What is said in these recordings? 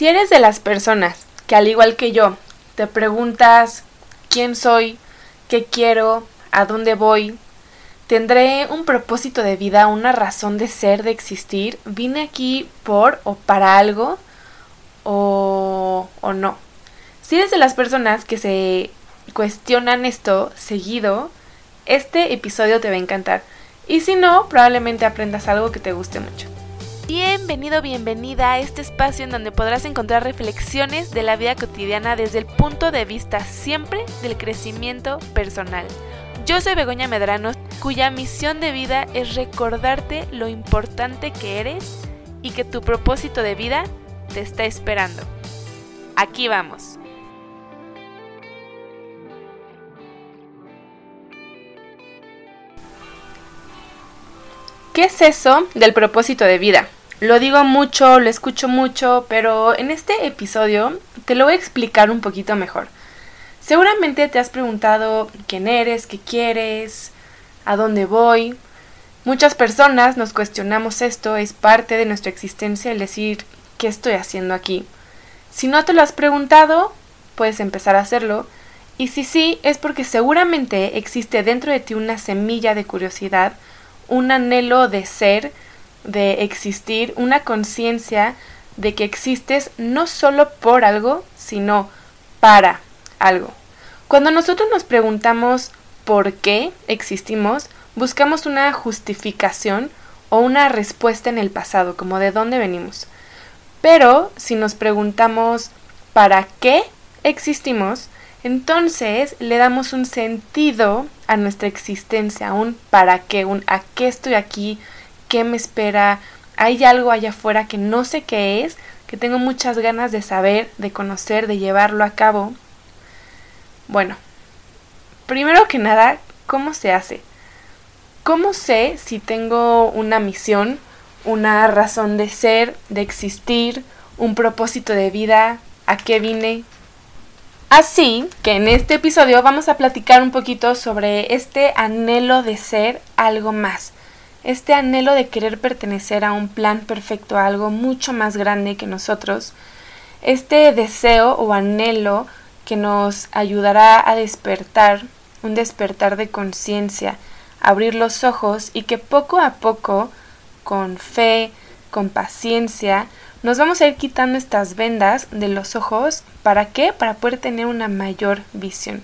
Si eres de las personas que al igual que yo te preguntas quién soy, qué quiero, a dónde voy, tendré un propósito de vida, una razón de ser, de existir, vine aquí por o para algo o, o no. Si eres de las personas que se cuestionan esto seguido, este episodio te va a encantar. Y si no, probablemente aprendas algo que te guste mucho. Bienvenido, bienvenida a este espacio en donde podrás encontrar reflexiones de la vida cotidiana desde el punto de vista siempre del crecimiento personal. Yo soy Begoña Medrano, cuya misión de vida es recordarte lo importante que eres y que tu propósito de vida te está esperando. Aquí vamos. ¿Qué es eso del propósito de vida? Lo digo mucho, lo escucho mucho, pero en este episodio te lo voy a explicar un poquito mejor. Seguramente te has preguntado quién eres, qué quieres, a dónde voy. Muchas personas nos cuestionamos esto, es parte de nuestra existencia el decir qué estoy haciendo aquí. Si no te lo has preguntado, puedes empezar a hacerlo. Y si sí, es porque seguramente existe dentro de ti una semilla de curiosidad, un anhelo de ser, de existir, una conciencia de que existes no solo por algo, sino para algo. Cuando nosotros nos preguntamos por qué existimos, buscamos una justificación o una respuesta en el pasado, como de dónde venimos. Pero si nos preguntamos para qué existimos, entonces le damos un sentido a nuestra existencia, un para qué, un a qué estoy aquí, qué me espera, hay algo allá afuera que no sé qué es, que tengo muchas ganas de saber, de conocer, de llevarlo a cabo. Bueno, primero que nada, ¿cómo se hace? ¿Cómo sé si tengo una misión, una razón de ser, de existir, un propósito de vida, a qué vine, Así que en este episodio vamos a platicar un poquito sobre este anhelo de ser algo más, este anhelo de querer pertenecer a un plan perfecto, a algo mucho más grande que nosotros, este deseo o anhelo que nos ayudará a despertar, un despertar de conciencia, abrir los ojos y que poco a poco, con fe, con paciencia, nos vamos a ir quitando estas vendas de los ojos. ¿Para qué? Para poder tener una mayor visión.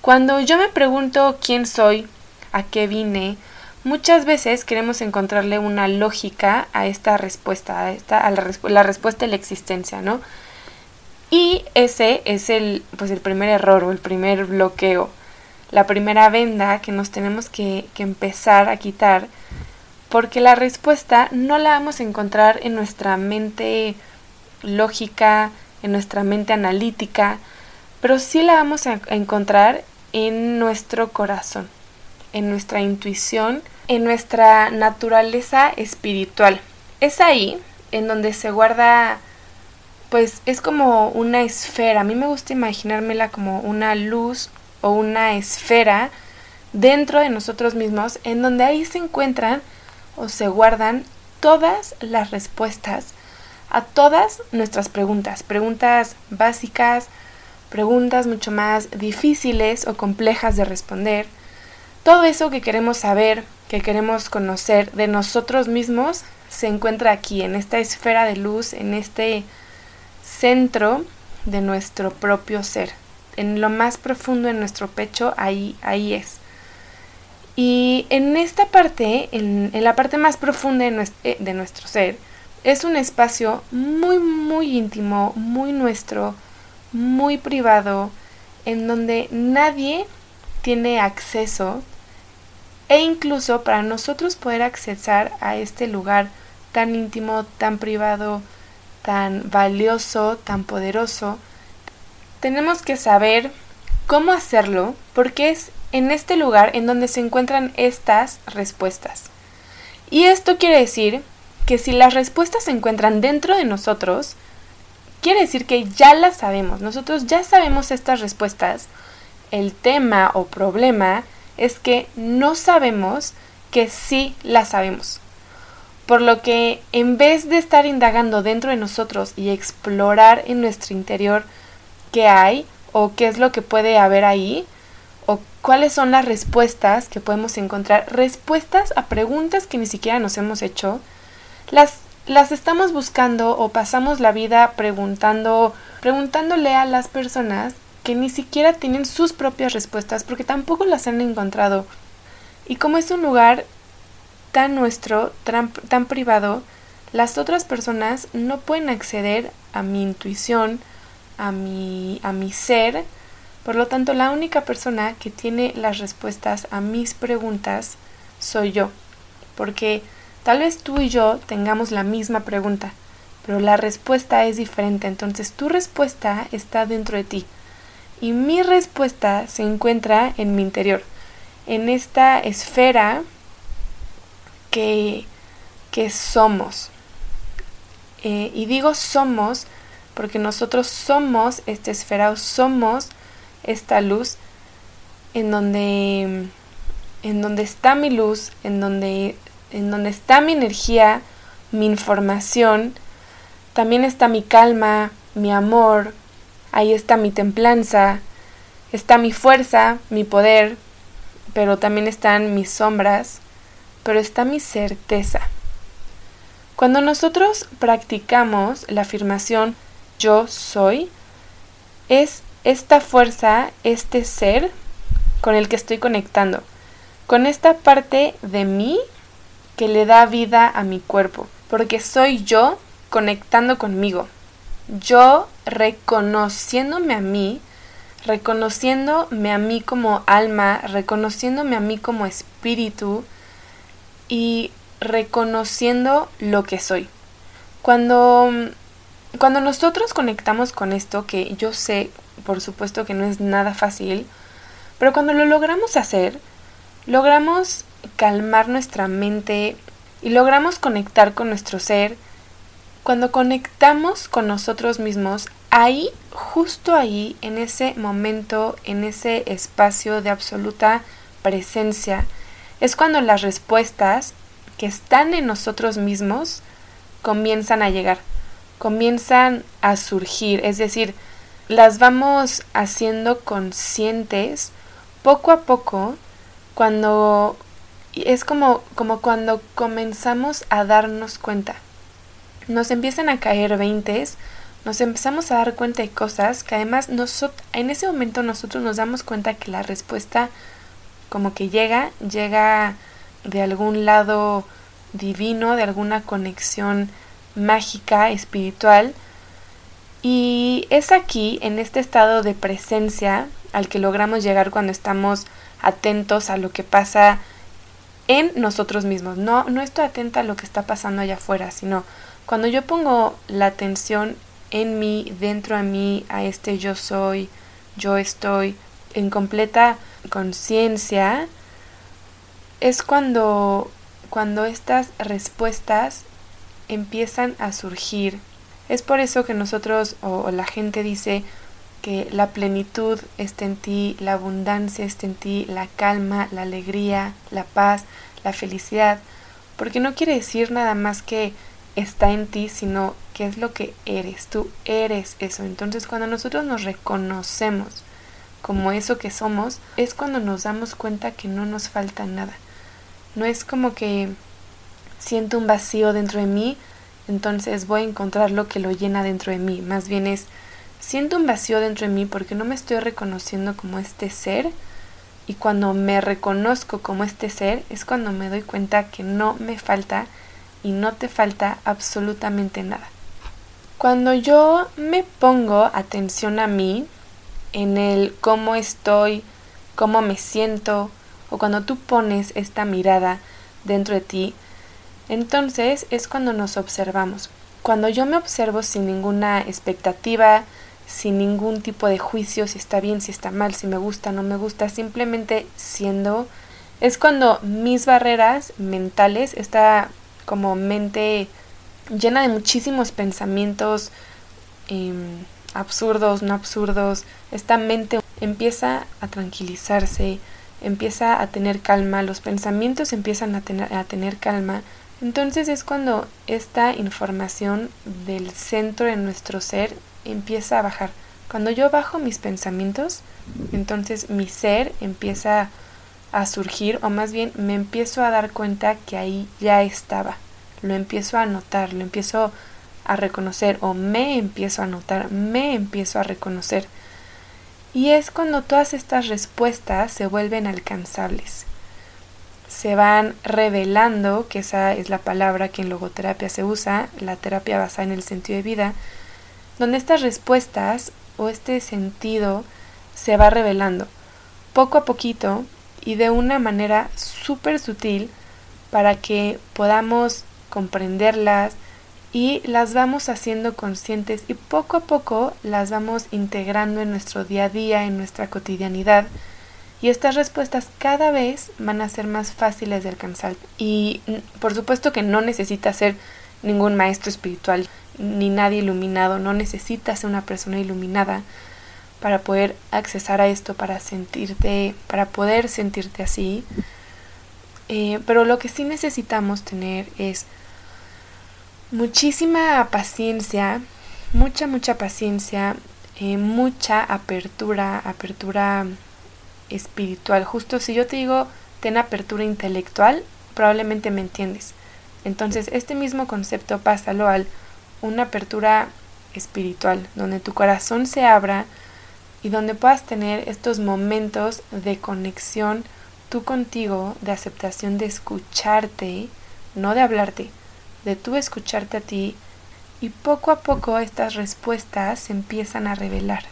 Cuando yo me pregunto quién soy, a qué vine, muchas veces queremos encontrarle una lógica a esta respuesta, a, esta, a la, respuesta de la existencia, ¿no? Y ese es el, pues el primer error o el primer bloqueo, la primera venda que nos tenemos que, que empezar a quitar porque la respuesta no la vamos a encontrar en nuestra mente lógica, en nuestra mente analítica, pero sí la vamos a encontrar en nuestro corazón, en nuestra intuición, en nuestra naturaleza espiritual. Es ahí en donde se guarda, pues es como una esfera. A mí me gusta imaginármela como una luz o una esfera dentro de nosotros mismos, en donde ahí se encuentran o se guardan todas las respuestas a todas nuestras preguntas, preguntas básicas, preguntas mucho más difíciles o complejas de responder, todo eso que queremos saber, que queremos conocer de nosotros mismos, se encuentra aquí, en esta esfera de luz, en este centro de nuestro propio ser. En lo más profundo de nuestro pecho, ahí, ahí es. Y en esta parte, en, la parte más profunda de nuestro, eh, de nuestro ser, es un espacio muy, muy íntimo, muy nuestro, muy privado, en donde nadie tiene acceso e incluso para nosotros poder accesar a este lugar tan íntimo, tan privado, tan valioso, tan poderoso, tenemos que saber cómo hacerlo porque es en este lugar en donde se encuentran estas respuestas. Y esto quiere decir que si las respuestas se encuentran dentro de nosotros, quiere decir que ya las sabemos, nosotros ya sabemos estas respuestas. El tema o problema es que no sabemos que sí las sabemos. Por lo que en vez de estar indagando dentro de nosotros y explorar en nuestro interior qué hay o qué es lo que puede haber ahí, o cuáles son las respuestas que podemos encontrar, respuestas a preguntas que ni siquiera nos hemos hecho, las, las estamos buscando o pasamos la vida preguntando, preguntándole a las personas que ni siquiera tienen sus propias respuestas porque tampoco las han encontrado. Y como es un lugar tan nuestro, tan, privado, las otras personas no pueden acceder a mi intuición, a mi, a mi ser. Por lo tanto, la única persona que tiene las respuestas a mis preguntas soy yo. Porque tal vez tú y yo tengamos la misma pregunta, pero la respuesta es diferente. Entonces, tu respuesta está dentro de ti. Y mi respuesta se encuentra en mi interior, en esta esfera que, que somos. Eh, y digo somos porque nosotros somos esta esfera o somos esta luz en donde, en donde está mi luz, en donde, en donde está mi energía, mi información, también está mi calma, mi amor, ahí está mi templanza, está mi fuerza, mi poder, pero también están mis sombras, pero está mi certeza. Cuando nosotros practicamos la afirmación yo soy, es esta fuerza, este ser con el que estoy conectando, con esta parte de mí que le da vida a mi cuerpo, porque soy yo conectando conmigo, yo reconociéndome a mí, reconociéndome a mí como alma, reconociéndome a mí como espíritu y reconociendo lo que soy. Cuando, cuando nosotros conectamos con esto, que yo sé, por supuesto que no es nada fácil, pero cuando lo logramos hacer, logramos calmar nuestra mente y logramos conectar con nuestro ser, cuando conectamos con nosotros mismos, ahí, justo ahí, en ese momento, en ese espacio de absoluta presencia, es cuando las respuestas que están en nosotros mismos comienzan a llegar, comienzan a surgir, es decir, las vamos haciendo conscientes poco a poco cuando es como, como cuando comenzamos a darnos cuenta nos empiezan a caer veintes, nos empezamos a dar cuenta de cosas que además en ese momento nosotros nos damos cuenta que la respuesta como que llega, llega de algún lado divino, de alguna conexión mágica, espiritual. Y es aquí, en este estado de presencia, al que logramos llegar cuando estamos atentos a lo que pasa en nosotros mismos. No, no estoy atenta a lo que está pasando allá afuera, sino cuando yo pongo la atención en mí, dentro de mí, a este yo soy, yo estoy, en completa conciencia, es cuando, cuando estas respuestas empiezan a surgir. Es por eso que nosotros o, la gente dice que la plenitud está en ti, la abundancia está en ti, la calma, la alegría, la paz, la felicidad, porque no quiere decir nada más que está en ti, sino qué es lo que eres. Tú eres eso. Entonces cuando nosotros nos reconocemos como eso que somos, es cuando nos damos cuenta que no nos falta nada. No es como que siento un vacío dentro de mí, entonces voy a encontrar lo que lo llena dentro de mí. Más bien es, siento un vacío dentro de mí porque no me estoy reconociendo como este ser. Y cuando me reconozco como este ser, es cuando me doy cuenta que no me falta y no te falta absolutamente nada. Cuando yo me pongo atención a mí, en el cómo estoy, cómo me siento, o cuando tú pones esta mirada dentro de ti, entonces es cuando nos observamos. Cuando yo me observo sin ninguna expectativa, sin ningún tipo de juicio, si está bien, si está mal, si me gusta, no me gusta, simplemente siendo, es cuando mis barreras mentales, esta como mente llena de muchísimos pensamientos em, absurdos, no absurdos. Esta mente empieza a tranquilizarse, empieza a tener calma, los pensamientos empiezan a tener, a tener calma, Entonces es cuando esta información del centro de nuestro ser empieza a bajar. Cuando yo bajo mis pensamientos, entonces mi ser empieza a surgir, o más bien me empiezo a dar cuenta que ahí ya estaba. Lo empiezo a notar, lo empiezo a reconocer, o me empiezo a notar, me empiezo a reconocer. Y es cuando todas estas respuestas se vuelven alcanzables se van revelando, que esa es la palabra que en logoterapia se usa, la terapia basada en el sentido de vida, donde estas respuestas o este sentido se va revelando poco a poquito y de una manera súper sutil para que podamos comprenderlas y las vamos haciendo conscientes y poco a poco las vamos integrando en nuestro día a día, en nuestra cotidianidad y estas respuestas cada vez van a ser más fáciles de alcanzar. Y por supuesto que no necesitas ser ningún maestro espiritual ni nadie iluminado, no necesitas ser una persona iluminada para poder accesar a esto, para sentirte, para poder sentirte así. Eh, pero lo que sí necesitamos tener es muchísima paciencia, mucha, mucha paciencia, eh, mucha apertura, apertura espiritual. Justo si yo te digo ten apertura intelectual, probablemente me entiendes. Entonces, este mismo concepto pásalo al una apertura espiritual, donde tu corazón se abra y donde puedas tener estos momentos de conexión tú contigo, de aceptación de escucharte, no de hablarte, de tú escucharte a ti y poco a poco estas respuestas se empiezan a revelar.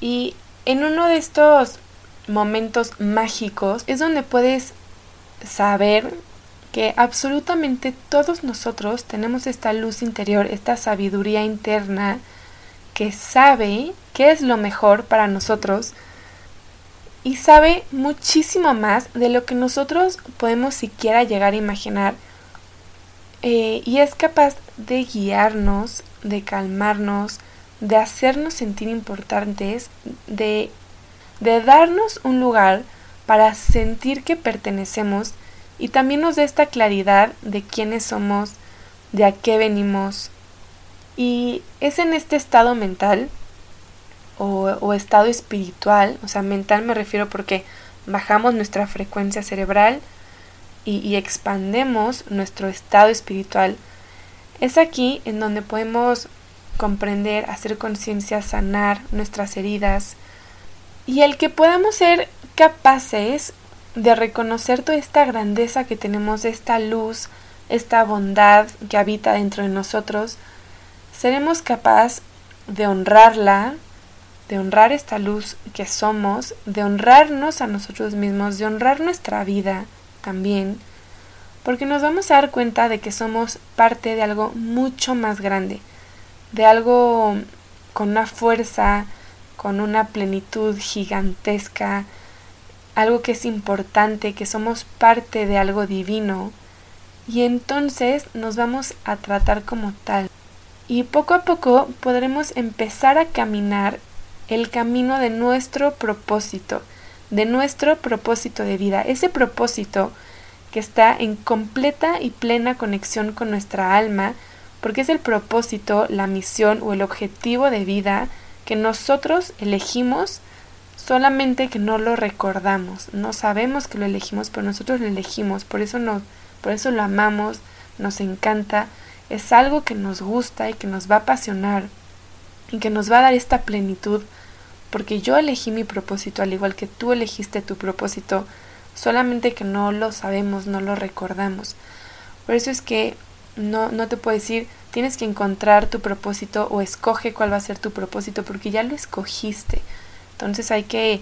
Y en uno de estos momentos mágicos es donde puedes saber que absolutamente todos nosotros tenemos esta luz interior, esta sabiduría interna que sabe qué es lo mejor para nosotros y sabe muchísimo más de lo que nosotros podemos siquiera llegar a imaginar eh, y es capaz de guiarnos, de calmarnos, de hacernos sentir importantes, de de darnos un lugar para sentir que pertenecemos y también nos da esta claridad de quiénes somos, de a qué venimos. Y es en este estado mental o, estado espiritual, o sea, mental me refiero porque bajamos nuestra frecuencia cerebral y, y expandemos nuestro estado espiritual. Es aquí en donde podemos comprender, hacer conciencia, sanar nuestras heridas, y el que podamos ser capaces de reconocer toda esta grandeza que tenemos, esta luz, esta bondad que habita dentro de nosotros, seremos capaces de honrarla, de honrar esta luz que somos, de honrarnos a nosotros mismos, de honrar nuestra vida también, porque nos vamos a dar cuenta de que somos parte de algo mucho más grande, de algo con una fuerza, con una plenitud gigantesca, algo que es importante, que somos parte de algo divino, y entonces nos vamos a tratar como tal. Y poco a poco podremos empezar a caminar el camino de nuestro propósito, de nuestro propósito de vida, ese propósito que está en completa y plena conexión con nuestra alma, porque es el propósito, la misión o el objetivo de vida que nosotros elegimos, solamente que no lo recordamos. No sabemos que lo elegimos, pero nosotros lo elegimos. Por eso, no, por eso lo amamos, nos encanta. Es algo que nos gusta y que nos va a apasionar y que nos va a dar esta plenitud. Porque yo elegí mi propósito al igual que tú elegiste tu propósito, solamente que no lo sabemos, no lo recordamos. Por eso es que no, no te puedo decir, tienes que encontrar tu propósito o escoge cuál va a ser tu propósito porque ya lo escogiste. Entonces hay que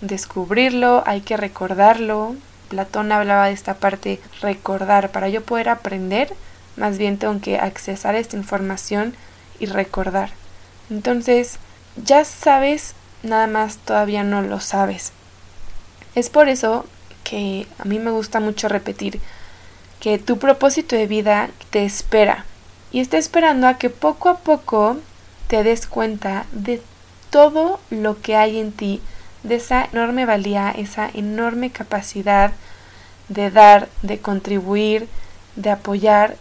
descubrirlo, hay que recordarlo. Platón hablaba de esta parte recordar. Para yo poder aprender, más bien tengo que accesar esta información y recordar. Entonces, ya sabes, nada más todavía no lo sabes. Es por eso que a mí me gusta mucho repetir que tu propósito de vida te espera y está esperando a que poco a poco te des cuenta de todo lo que hay en ti, de esa enorme valía, esa enorme capacidad de dar, de contribuir, de apoyar,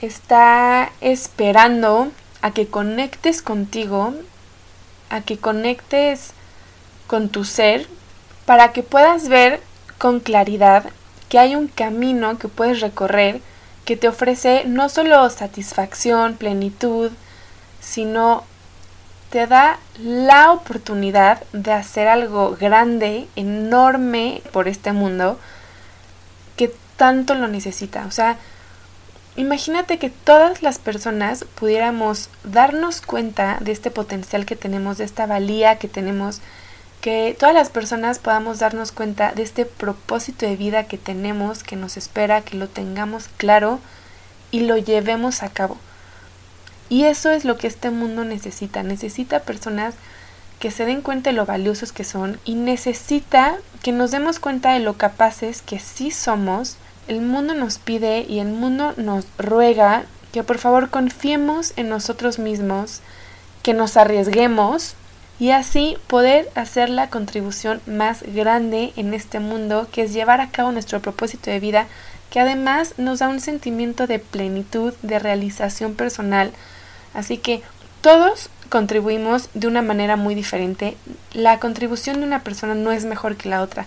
está esperando a que conectes contigo, a que conectes con tu ser, para que puedas ver con claridad que hay un camino que puedes recorrer que te ofrece no solo satisfacción, plenitud, sino te da la oportunidad de hacer algo grande, enorme por este mundo que tanto lo necesita. O sea, imagínate que todas las personas pudiéramos darnos cuenta de este potencial que tenemos, de esta valía que tenemos, que todas las personas podamos darnos cuenta de este propósito de vida que tenemos, que nos espera, que lo tengamos claro y lo llevemos a cabo. Y eso es lo que este mundo necesita. Necesita personas que se den cuenta de lo valiosos que son y necesita que nos demos cuenta de lo capaces que sí somos. El mundo nos pide y el mundo nos ruega que por favor confiemos en nosotros mismos, que nos arriesguemos y así poder hacer la contribución más grande en este mundo, que es llevar a cabo nuestro propósito de vida, que además nos da un sentimiento de plenitud, de realización personal, Así que todos contribuimos de una manera muy diferente. La contribución de una persona no es mejor que la otra.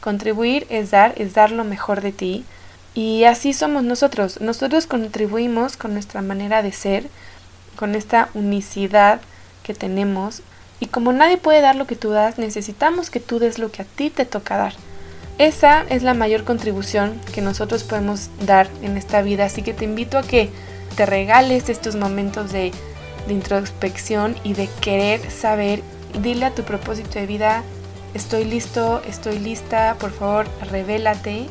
Contribuir es dar, es dar lo mejor de ti. Y así somos nosotros. Nosotros contribuimos con nuestra manera de ser, con esta unicidad que tenemos. Y como nadie puede dar lo que tú das, necesitamos que tú des lo que a ti te toca dar. Esa es la mayor contribución que nosotros podemos dar en esta vida. Así que te invito a que te regales estos momentos de, introspección y de querer saber, dile a tu propósito de vida, estoy listo, estoy lista, por favor, revélate.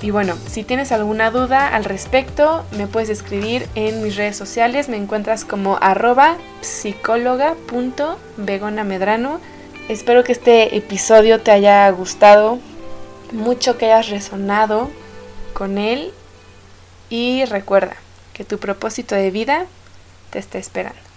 Y bueno, si tienes alguna duda al respecto, me puedes escribir en mis redes sociales. Me encuentras como arroba psicóloga.begonamedrano. Espero que este episodio te haya gustado, mucho que hayas resonado con él. Y recuerda, que tu propósito de vida te está esperando.